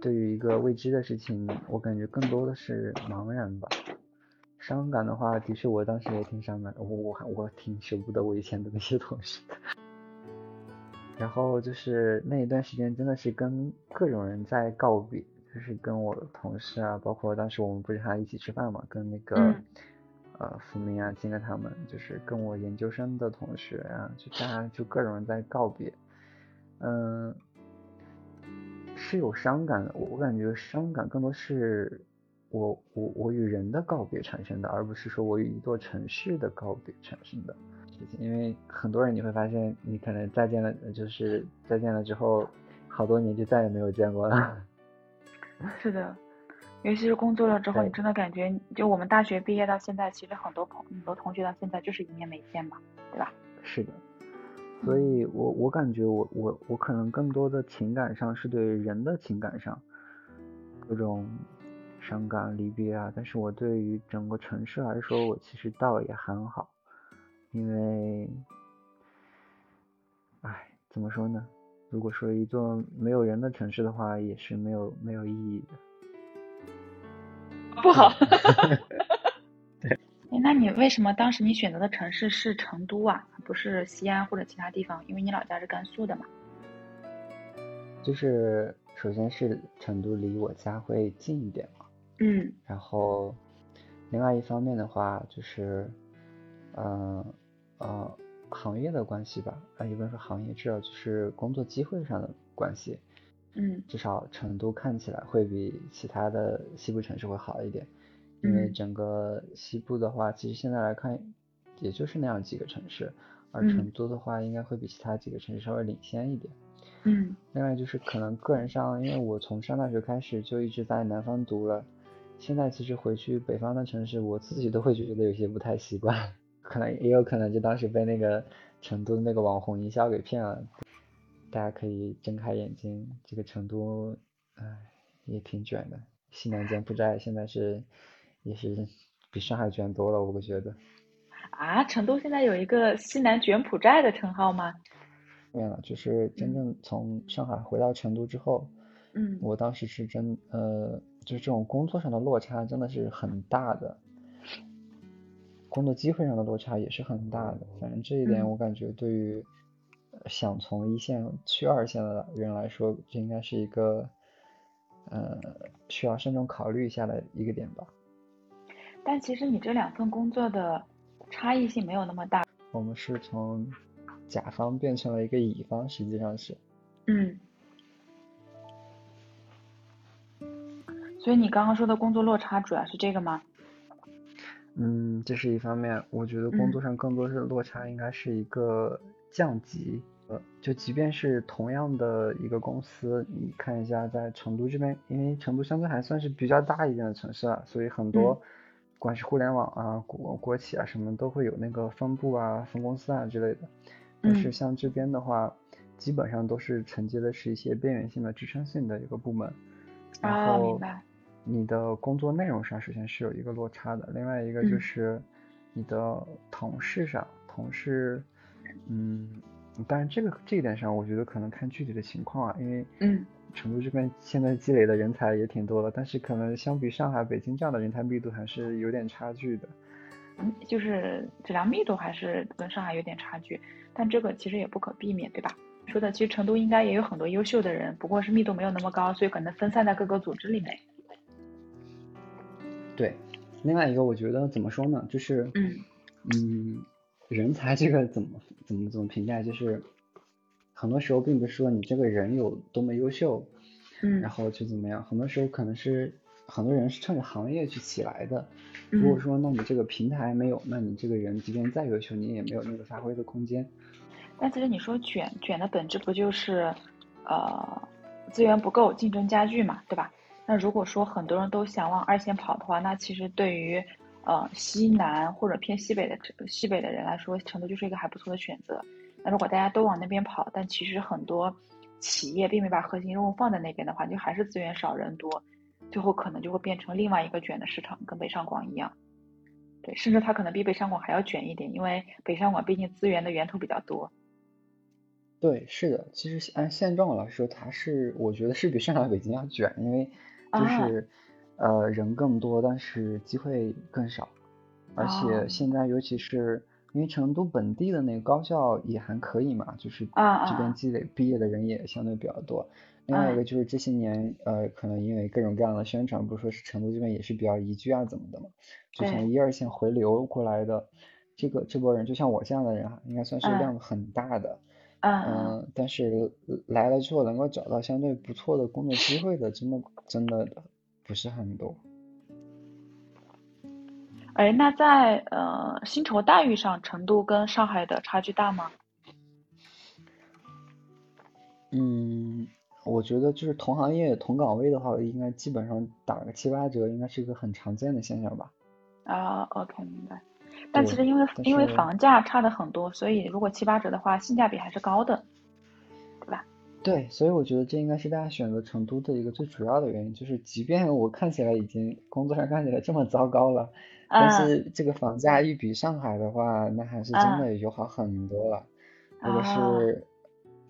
对于一个未知的事情，我感觉更多的是茫然吧。伤感的话，的确我当时也挺伤感的，我我我挺舍不得我以前的那些同事。然后就是那一段时间真的是跟各种人在告别，就是跟我的同事啊，包括当时我们不是还一起吃饭嘛，跟那个。呃，福明啊，金哥他们就是跟我研究生的同学啊，就大家就各种人在告别，嗯，是有伤感的。我我感觉伤感更多是我我我与人的告别产生的，而不是说我与一座城市的告别产生的事情。因为很多人你会发现，你可能再见了，就是再见了之后，好多年就再也没有见过了。是的。尤其是工作了之后，你真的感觉，就我们大学毕业到现在，其实很多朋很多同学到现在就是一面没见嘛，对吧？是的，所以我我感觉我我我可能更多的情感上是对人的情感上，各种伤感离别啊。但是我对于整个城市来说，我其实倒也很好，因为，唉，怎么说呢？如果说一座没有人的城市的话，也是没有没有意义的。不好。对。哎，那你为什么当时你选择的城市是成都啊，不是西安或者其他地方？因为你老家是甘肃的嘛。就是首先是成都离我家会近一点嘛。嗯。然后，另外一方面的话就是，嗯呃，行业的关系吧，啊，也不能说行业，至少就是工作机会上的关系。嗯，至少成都看起来会比其他的西部城市会好一点，因为整个西部的话，其实现在来看，也就是那样几个城市，而成都的话，应该会比其他几个城市稍微领先一点。嗯，另外就是可能个人上，因为我从上大学开始就一直在南方读了，现在其实回去北方的城市，我自己都会觉得有些不太习惯，可能也有可能就当时被那个成都的那个网红营销给骗了。大家可以睁开眼睛，这个成都，唉，也挺卷的。西南柬埔寨现在是，也是比上海卷多了，我觉得。啊，成都现在有一个西南卷埔寨的称号吗？没有，就是真正从上海回到成都之后，嗯，我当时是真，呃，就是这种工作上的落差真的是很大的，工作机会上的落差也是很大的。反正这一点我感觉对于。想从一线去二线的人来说，这应该是一个，呃，需要慎重考虑一下的一个点吧。但其实你这两份工作的差异性没有那么大。我们是从甲方变成了一个乙方，实际上是。嗯。所以你刚刚说的工作落差主要是这个吗？嗯，这是一方面。我觉得工作上更多是落差，应该是一个。降级，呃，就即便是同样的一个公司，你看一下在成都这边，因为成都相对还算是比较大一点的城市啊，所以很多，不管是互联网啊、国国企啊什么，都会有那个分部啊、分公司啊之类的。但是像这边的话，基本上都是承接的是一些边缘性的支撑性的一个部门。然后，你的工作内容上首先是有一个落差的，另外一个就是你的同事上，同事。嗯，当然这个这一点上，我觉得可能看具体的情况啊，因为嗯，成都这边现在积累的人才也挺多的，但是可能相比上海、北京这样的人才密度还是有点差距的。嗯，就是质量密度还是跟上海有点差距，但这个其实也不可避免，对吧？说的其实成都应该也有很多优秀的人，不过是密度没有那么高，所以可能分散在各个组织里面。对，另外一个我觉得怎么说呢，就是嗯嗯。人才这个怎么怎么怎么评价？就是很多时候并不是说你这个人有多么优秀，嗯，然后就怎么样。很多时候可能是很多人是趁着行业去起来的。如果说那你这个平台没有，那你这个人即便再优秀，你也没有那个发挥的空间。但其实你说卷卷的本质不就是呃资源不够，竞争加剧嘛，对吧？那如果说很多人都想往二线跑的话，那其实对于呃，西南或者偏西北的西北的人来说，成都就是一个还不错的选择。那如果大家都往那边跑，但其实很多企业并没把核心任务放在那边的话，就还是资源少人多，最后可能就会变成另外一个卷的市场，跟北上广一样。对，甚至它可能比北上广还要卷一点，因为北上广毕竟资源的源头比较多。对，是的，其实按现状来说，它是我觉得是比上海、北京要卷，因为就是。呃，人更多，但是机会更少，而且现在尤其是因为成都本地的那个高校也还可以嘛，就是这边积累毕业的人也相对比较多。另外一个就是这些年，呃，可能因为各种各样的宣传，不是说是成都这边也是比较宜居啊，怎么的嘛，就从一二线回流过来的，这个这波人就像我这样的人，应该算是量很大的。嗯。但是来了之后能够找到相对不错的工作机会的，真的真的。不是很多，哎，那在呃薪酬待遇上，成都跟上海的差距大吗？嗯，我觉得就是同行业同岗位的话，应该基本上打个七八折，应该是一个很常见的现象吧。啊，OK，明白。但其实因为因为房价差的很多，所以如果七八折的话，性价比还是高的，对吧？对，所以我觉得这应该是大家选择成都的一个最主要的原因，就是即便我看起来已经工作上看起来这么糟糕了，但是这个房价一比上海的话，那还是真的有好很多了。或者是，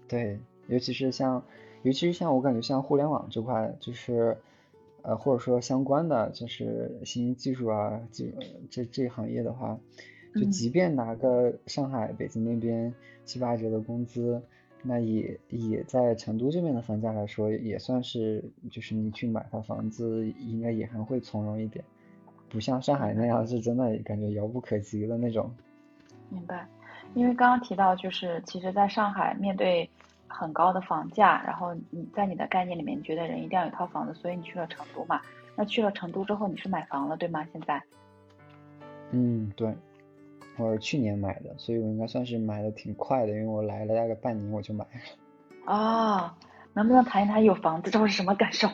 对，尤其是像，尤其是像我感觉像互联网这块，就是，呃，或者说相关的，就是信息技术啊，这这这行业的话，就即便拿个上海、北京那边七八折的工资。那也也在成都这边的房价来说，也算是就是你去买套房子，应该也还会从容一点，不像上海那样是真的感觉遥不可及的那种。明白，因为刚刚提到就是其实在上海面对很高的房价，然后你在你的概念里面觉得人一定要有一套房子，所以你去了成都嘛。那去了成都之后你是买房了对吗？现在？嗯，对。我是去年买的，所以我应该算是买的挺快的，因为我来了大概半年我就买了。啊，能不能谈一谈有房子之后是什么感受？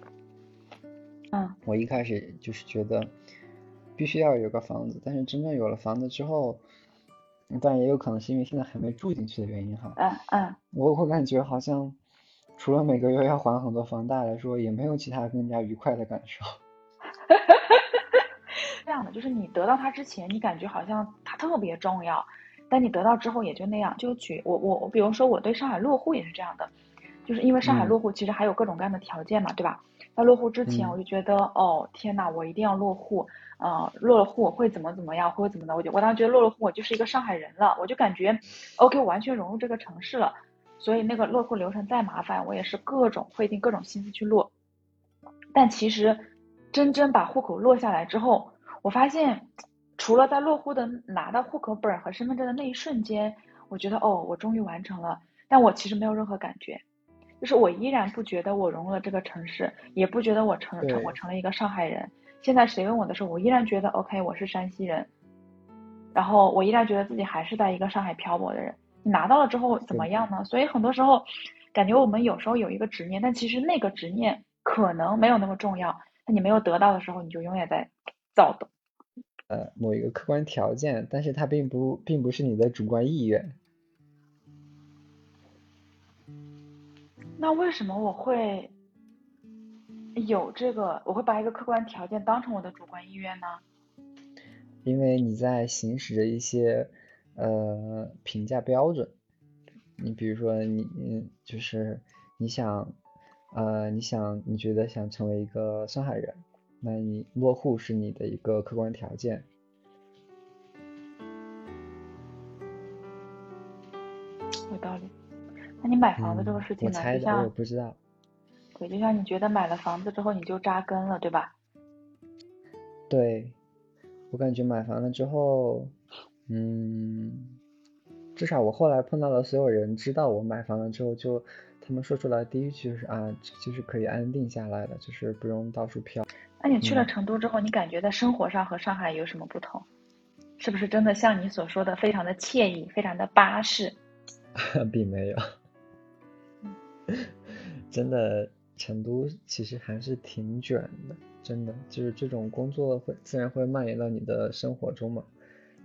嗯，我一开始就是觉得必须要有个房子，但是真正有了房子之后，但也有可能是因为现在还没住进去的原因哈。嗯嗯。我我感觉好像除了每个月要还很多房贷来说，也没有其他更加愉快的感受。这样的就是你得到它之前，你感觉好像它特别重要，但你得到之后也就那样。就举我我我，比如说我对上海落户也是这样的，就是因为上海落户其实还有各种各样的条件嘛，对吧？在落户之前我就觉得哦天呐，我一定要落户，呃，落了户会怎么怎么样，会怎么的？我就我当时觉得落了户我就是一个上海人了，我就感觉 OK，我完全融入这个城市了。所以那个落户流程再麻烦，我也是各种费尽各种心思去落。但其实真正把户口落下来之后，我发现，除了在落户的拿到户口本和身份证的那一瞬间，我觉得哦，我终于完成了。但我其实没有任何感觉，就是我依然不觉得我融入了这个城市，也不觉得我成成我成了一个上海人。现在谁问我的时候，我依然觉得 OK，我是山西人。然后我依然觉得自己还是在一个上海漂泊的人。你拿到了之后怎么样呢？所以很多时候，感觉我们有时候有一个执念，但其实那个执念可能没有那么重要。那你没有得到的时候，你就永远在躁动。呃，某一个客观条件，但是它并不并不是你的主观意愿。那为什么我会有这个？我会把一个客观条件当成我的主观意愿呢？因为你在行使着一些呃评价标准。你比如说，你你就是你想呃你想你觉得想成为一个上海人。那你落户是你的一个客观条件，有道理。那你买房子这个事情呢？就像我不知道。对，就像你觉得买了房子之后你就扎根了，对吧？对，我感觉买房了之后，嗯，至少我后来碰到了所有人知道我买房了之后，就他们说出来第一句就是啊，就是可以安定下来了，就是不用到处飘。那你去了成都之后，你感觉在生活上和上海有什么不同？是不是真的像你所说的非常的惬意，非常的巴适？并没有，真的成都其实还是挺卷的，真的就是这种工作会自然会蔓延到你的生活中嘛。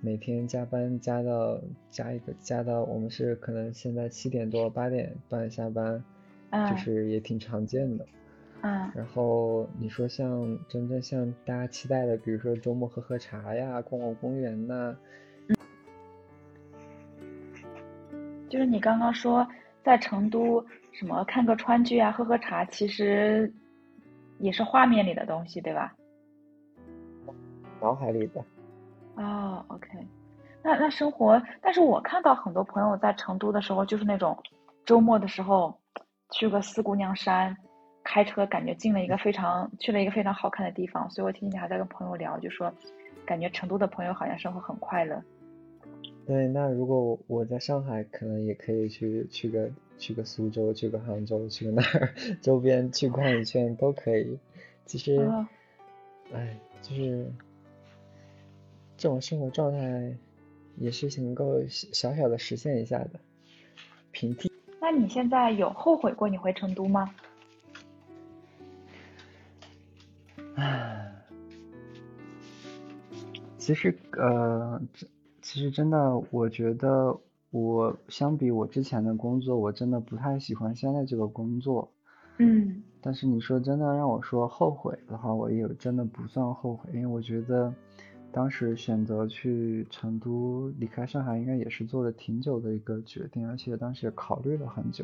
每天加班加到加一个加到我们是可能现在七点多八点半下班，就是也挺常见的。嗯，然后你说像真正像大家期待的，比如说周末喝喝茶呀，逛逛公园呐，就是你刚刚说在成都什么看个川剧啊，喝喝茶，其实也是画面里的东西，对吧？脑海里的。哦，OK，那那生活，但是我看到很多朋友在成都的时候，就是那种周末的时候去个四姑娘山。开车感觉进了一个非常去了一个非常好看的地方，所以我今天还在跟朋友聊，就说感觉成都的朋友好像生活很快乐。对，那如果我在上海，可能也可以去去个去个苏州，去个杭州，去个哪儿 周边去逛一圈都可以。其实，哎，就是这种生活状态也是能够小小的实现一下的平替。那你现在有后悔过你回成都吗？唉，其实呃，其实真的，我觉得我相比我之前的工作，我真的不太喜欢现在这个工作。嗯。但是你说真的让我说后悔的话，我也真的不算后悔，因为我觉得当时选择去成都离开上海，应该也是做了挺久的一个决定，而且当时也考虑了很久。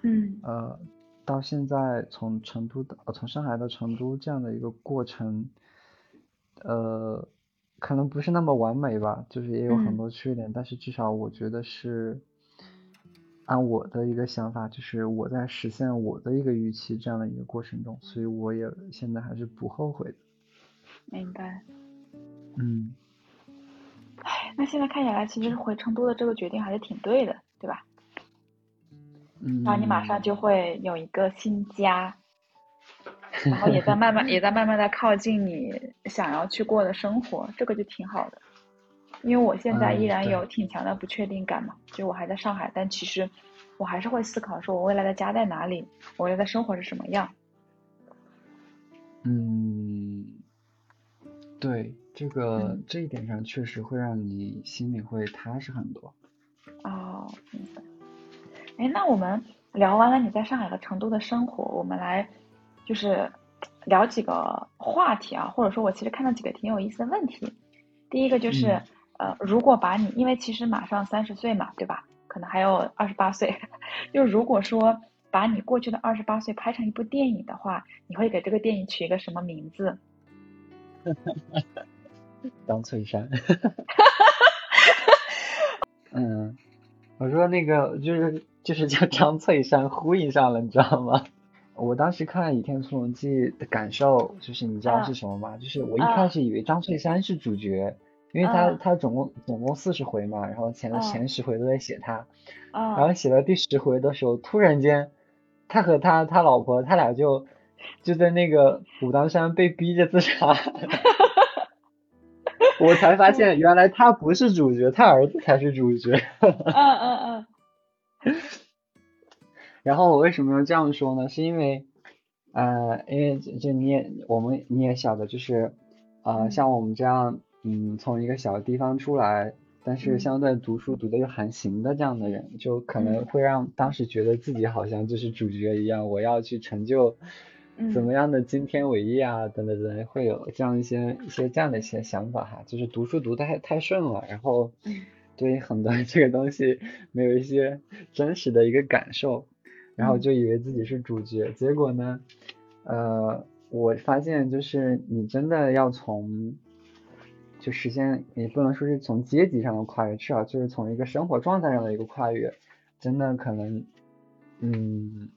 嗯。呃，到现在从成都的，从上海到成都这样的一个过程，呃。可能不是那么完美吧，就是也有很多缺点，但是至少我觉得是按我的一个想法，就是我在实现我的一个预期这样的一个过程中，所以我也现在还是不后悔的。明白。嗯。唉，那现在看起来，其实回成都的这个决定还是挺对的，对吧？嗯。然后你马上就会有一个新家。然后也在 慢慢也在慢慢的靠近你想要去过的生活，这个就挺好的。因为我现在依然有挺强的不确定感嘛，就我还在上海，但其实我还是会思考，说我未来的家在哪里，我未来的生活是什么样。嗯，对，这个这一点上确实会让你心里会踏实很多。哦，明白。哎，那我们聊完了你在上海和成都的生活，我们来。就是聊几个话题啊，或者说我其实看到几个挺有意思的问题。第一个就是，呃，如果把你，因为其实马上三十岁嘛，对吧？可能还有二十八岁。就如果说把你过去的二十八岁拍成一部电影的话，你会给这个电影取一个什么名字？张翠山。嗯，我说那个就是就是叫张翠山，呼应上了，你知道吗？我当时看《倚天屠龙记》的感受，就是你知道是什么吗？就是我一开始以为张翠山是主角，因为他他总共总共四十回嘛，然后前前十回都在写他，然后写到第十回的时候，突然间他和他他老婆他俩就就在那个武当山被逼着自杀，我才发现原来他不是主角，他儿子才是主角。嗯嗯嗯。然后我为什么要这样说呢？是因为，呃，因为就你也我们你也晓得，就是，呃，像我们这样，嗯，从一个小地方出来，但是相对读书读的又还行的这样的人，就可能会让当时觉得自己好像就是主角一样，我要去成就怎么样的惊天伟业啊，等等等，会有这样一些一些这样的一些想法哈，就是读书读的太太顺了，然后对很多 这个东西没有一些真实的一个感受。然后就以为自己是主角，结果呢，呃，我发现就是你真的要从，就实现，也不能说是从阶级上的跨越，至少就是从一个生活状态上的一个跨越，真的可能，嗯，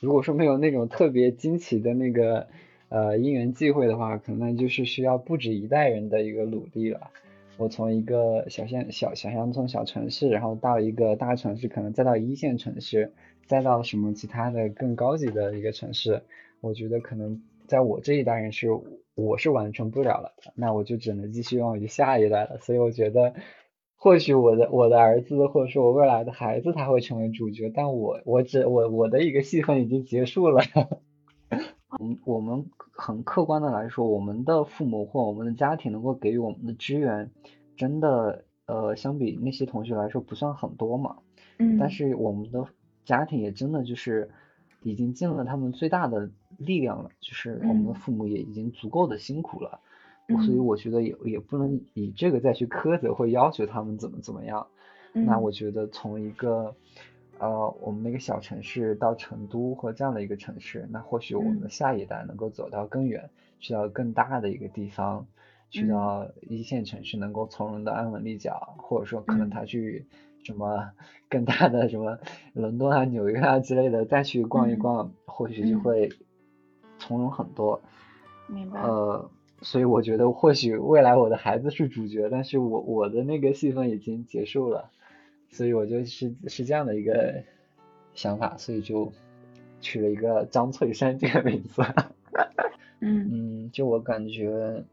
如果说没有那种特别惊奇的那个呃因缘际会的话，可能就是需要不止一代人的一个努力了。我从一个小县小小乡村小城市，然后到一个大城市，可能再到一线城市。再到什么其他的更高级的一个城市，我觉得可能在我这一代人是我是完成不了了，那我就只能继续望于下一代了。所以我觉得，或许我的我的儿子或者说我未来的孩子他会成为主角，但我我只我我的一个戏份已经结束了。嗯，我们很客观的来说，我们的父母或我们的家庭能够给予我们的支援，真的呃相比那些同学来说不算很多嘛。嗯。但是我们的。家庭也真的就是已经尽了他们最大的力量了，就是我们的父母也已经足够的辛苦了，所以我觉得也也不能以这个再去苛责或要求他们怎么怎么样。那我觉得从一个呃我们那个小城市到成都或这样的一个城市，那或许我们的下一代能够走到更远，去到更大的一个地方，去到一线城市能够从容的安稳立脚，或者说可能他去。什么 更大的什么伦敦啊、纽约啊之类的，再去逛一逛，或许就会从容很多。明白。呃，所以我觉得或许未来我的孩子是主角，但是我我的那个戏份已经结束了，所以我就是是这样的一个想法，所以就取了一个张翠山这个名字。嗯嗯，就我感觉，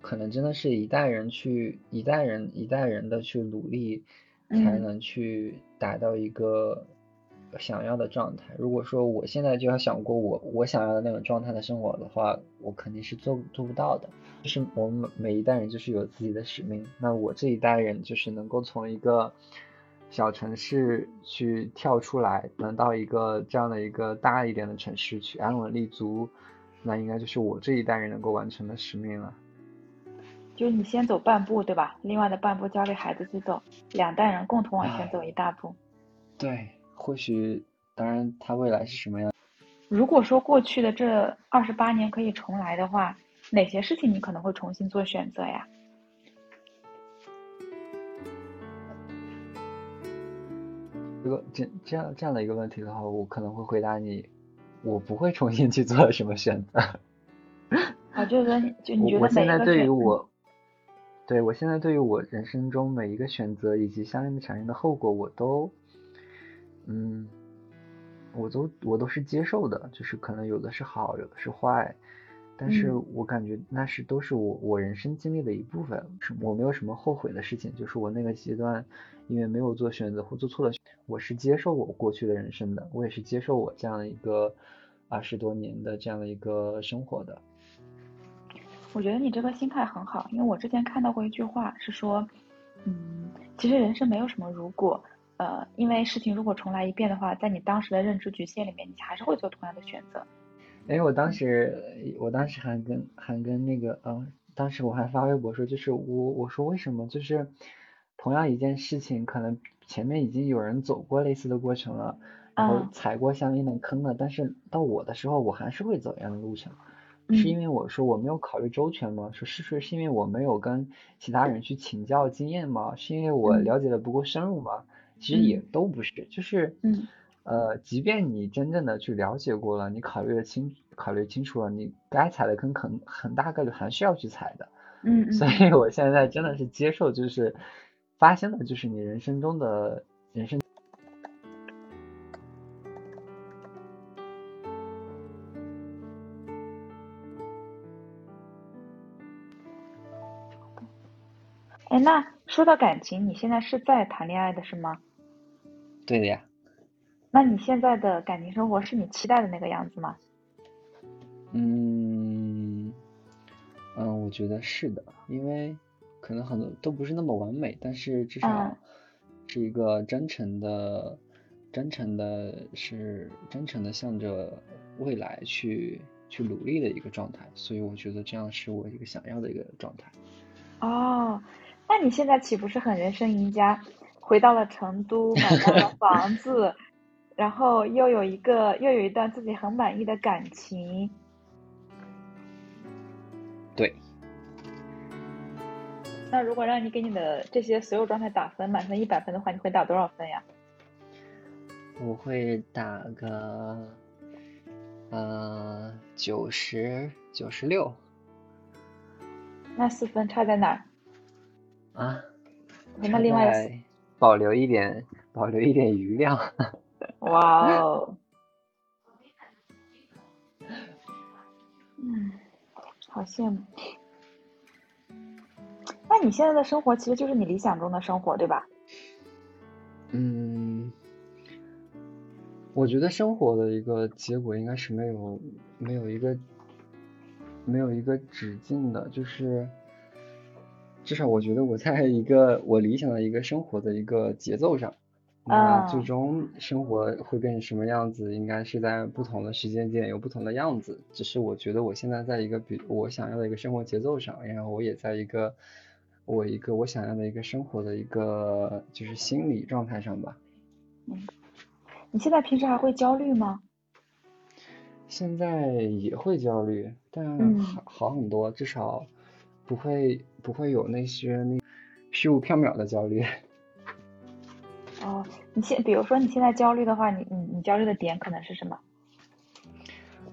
可能真的是一代人去一代人一代人的去努力。才能去达到一个想要的状态。如果说我现在就要想过我我想要的那种状态的生活的话，我肯定是做做不到的。就是我们每一代人就是有自己的使命。那我这一代人就是能够从一个小城市去跳出来，能到一个这样的一个大一点的城市去安稳立足，那应该就是我这一代人能够完成的使命了。就是你先走半步，对吧？另外的半步交给孩子去走，两代人共同往前走一大步。对，或许，当然，他未来是什么样？如果说过去的这二十八年可以重来的话，哪些事情你可能会重新做选择呀？如果这这样这样的一个问题的话，我可能会回答你，我不会重新去做什么选择。啊，就是说就你觉得我现在对于我，对我现在对于我人生中每一个选择以及相应的产生的后果，我都，嗯，我都我都是接受的，就是可能有的是好，有的是坏，但是我感觉那是都是我我人生经历的一部分，是我没有什么后悔的事情，就是我那个阶段因为没有做选择或做错了。我是接受我过去的人生的，我也是接受我这样的一个二十多年的这样的一个生活的。我觉得你这个心态很好，因为我之前看到过一句话是说，嗯，其实人生没有什么如果，呃，因为事情如果重来一遍的话，在你当时的认知局限里面，你还是会做同样的选择。哎，我当时，我当时还跟还跟那个，嗯，当时我还发微博说，就是我我说为什么就是同样一件事情可能。前面已经有人走过类似的过程了，然后踩过相应的坑了，但是到我的时候，我还是会走一样的路程，是因为我说我没有考虑周全吗？说是说是因为我没有跟其他人去请教经验吗？是因为我了解的不够深入吗？其实也都不是，就是，呃，即便你真正的去了解过了，你考虑的清考虑清楚了，你该踩的坑很很大概率还是要去踩的，嗯，所以我现在真的是接受就是。发现的就是你人生中的人生。那说到感情，你现在是在谈恋爱的是吗？对的呀。那你现在的感情生活是你期待的那个样子吗？嗯，嗯，我觉得是的，因为。可能很多都不是那么完美，但是至少是一个真诚的、真诚的，是真诚的向着未来去去努力的一个状态。所以我觉得这样是我一个想要的一个状态。哦，那你现在岂不是很人生赢家？回到了成都，买到了房子，然后又有一个又有一段自己很满意的感情。对。那如果让你给你的这些所有状态打分，满分一百分的话，你会打多少分呀？我会打个，呃，九十九十六。那四分差在哪儿？啊？那另外保留一点，保留一点余量。哇哦！嗯，好羡慕。那你现在的生活其实就是你理想中的生活，对吧？嗯，我觉得生活的一个结果应该是没有没有一个没有一个止境的，就是至少我觉得我在一个我理想的一个生活的一个节奏上，那最终生活会变成什么样子，应该是在不同的时间点有不同的样子。只是我觉得我现在在一个比我想要的一个生活节奏上，然后我也在一个。我一个我想要的一个生活的一个就是心理状态上吧。嗯，你现在平时还会焦虑吗？现在也会焦虑，但好好很多，至少不会不会有那些那虚无缥缈的焦虑。哦，你现比如说你现在焦虑的话，你你你焦虑的点可能是什么？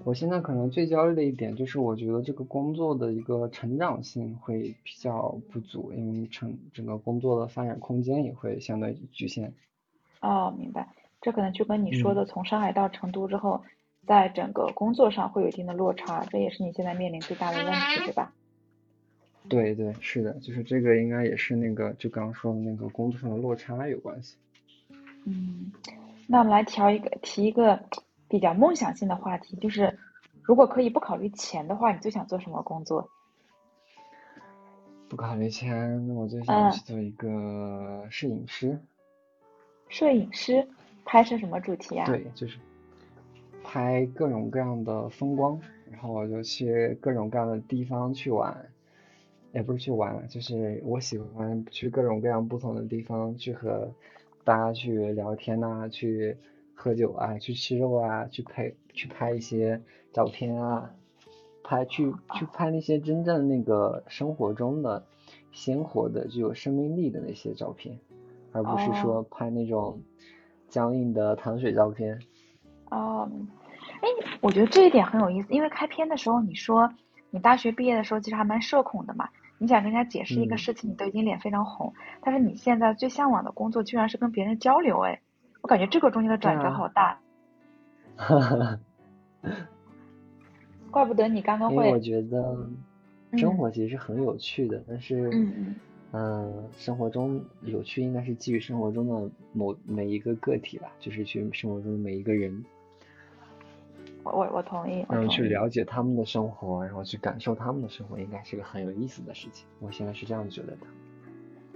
我现在可能最焦虑的一点就是，我觉得这个工作的一个成长性会比较不足，因为成整个工作的发展空间也会相对局限。哦，明白，这可能就跟你说的从上海到成都之后，在整个工作上会有一定的落差，这也是你现在面临最大的问题，对吧？对对，是的，就是这个应该也是那个就刚刚说的那个工作上的落差有关系。嗯，那我们来调一个提一个。比较梦想性的话题，就是如果可以不考虑钱的话，你最想做什么工作？不考虑钱，那我最想去做一个摄影师。摄影师，拍摄什么主题啊？对，就是拍各种各样的风光，然后我就去各种各样的地方去玩，也不是去玩，就是我喜欢去各种各样不同的地方去和大家去聊天呐，去喝酒啊，去吃肉啊，去拍去拍一些照片啊，拍去去拍那些真正那个生活中的鲜活的具有生命力的那些照片。而不是说拍那种僵硬的糖水照片。哦，哎，我觉得这一点很有意思，因为开篇的时候你说你大学毕业的时候其实还蛮社恐的嘛，你想跟人家解释一个事情，你都已经脸非常红，但是你现在最向往的工作居然是跟别人交流，哎，我感觉这个中间的转折好大。哈哈，怪不得你刚刚会。因为我觉得生活其实很有趣的，但是。嗯嗯。嗯，生活中有趣应该是基于生活中的某每一个个体吧，就是去生活中的每一个人。我我我同意。然后去了解他们的生活，然后去感受他们的生活，应该是个很有意思的事情。我现在是这样觉得的。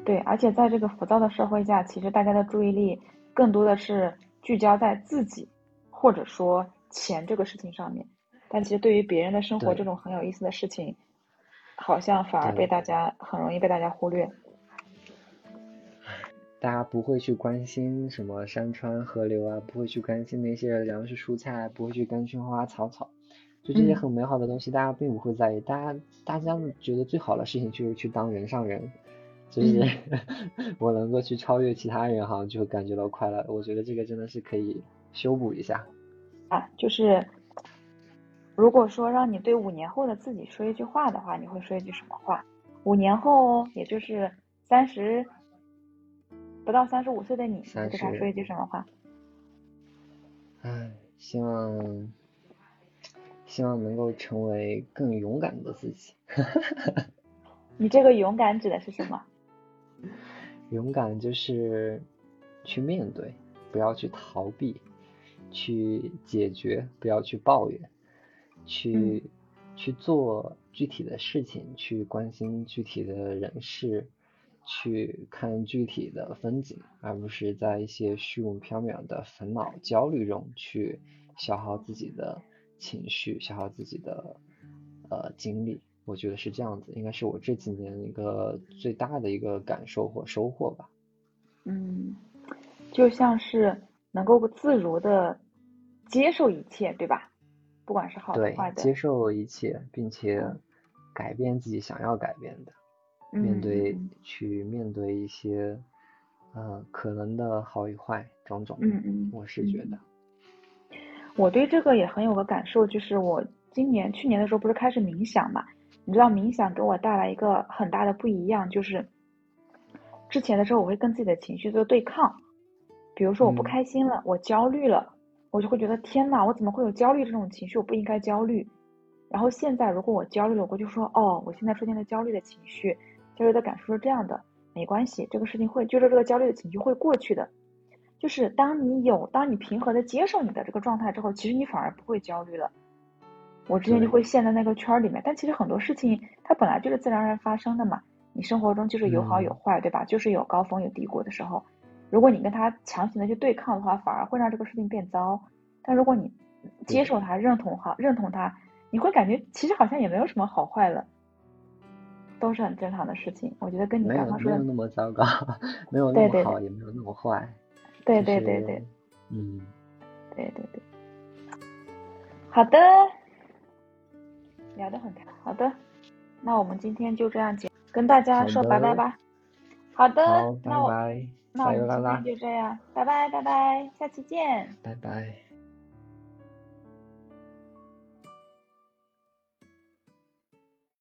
对，而且在这个浮躁的社会下，其实大家的注意力更多的是聚焦在自己或者说钱这个事情上面，但其实对于别人的生活这种很有意思的事情。好像反而被大家很容易被大家忽略，大家不会去关心什么山川河流啊，不会去关心那些粮食蔬菜，不会去关心花花草草，就这些很美好的东西，大家并不会在意。大家大家觉得最好的事情就是去当人上人，就是 我能够去超越其他人，好像就会感觉到快乐。我觉得这个真的是可以修补一下啊，就是。如果说让你对五年后的自己说一句话的话，你会说一句什么话？五年后，也就是三十不到三十五岁的你，你对他说一句什么话？唉，希望希望能够成为更勇敢的自己。你这个勇敢指的是什么？勇敢就是去面对，不要去逃避，去解决，不要去抱怨。去去做具体的事情，去关心具体的人事，去看具体的风景，而不是在一些虚无缥缈的烦恼、焦虑中去消耗自己的情绪，消耗自己的呃精力。我觉得是这样子，应该是我这几年一个最大的一个感受或收获吧。嗯，就像是能够自如的接受一切，对吧？不管是好的坏的，接受一切，并且改变自己想要改变的，面对去面对一些呃可能的好与坏种种，嗯嗯，我是觉得，我对这个也很有个感受，就是我今年去年的时候不是开始冥想嘛，你知道冥想给我带来一个很大的不一样，就是之前的时候我会跟自己的情绪做对抗，比如说我不开心了，我焦虑了。我就会觉得天呐，我怎么会有焦虑这种情绪？我不应该焦虑。然后现在如果我焦虑了，我就说哦，我现在出现了焦虑的情绪，焦虑的感受是这样的，没关系，这个事情会，就是这个焦虑的情绪会过去的。就是当你有，当你平和的接受你的这个状态之后，其实你反而不会焦虑了。我之前就会陷在那个圈儿里面，但其实很多事情它本来就是自然而然发生的嘛。你生活中就是有好有坏，对吧？就是有高峰有低谷的时候。如果你跟他强行的去对抗的话，反而会让这个事情变糟。但如果你接受他、认同他、认同他，你会感觉其实好像也没有什么好坏了，都是很正常的事情。我觉得跟你刚刚说的没有那么糟糕，没有那么好，也没有那么坏。对对对对，嗯，对对对。好的，聊得很开好的，那我们今天就这样结，跟大家说拜拜吧。好的，那我。那我们今天就这样，拜拜拜拜，下期见，拜拜。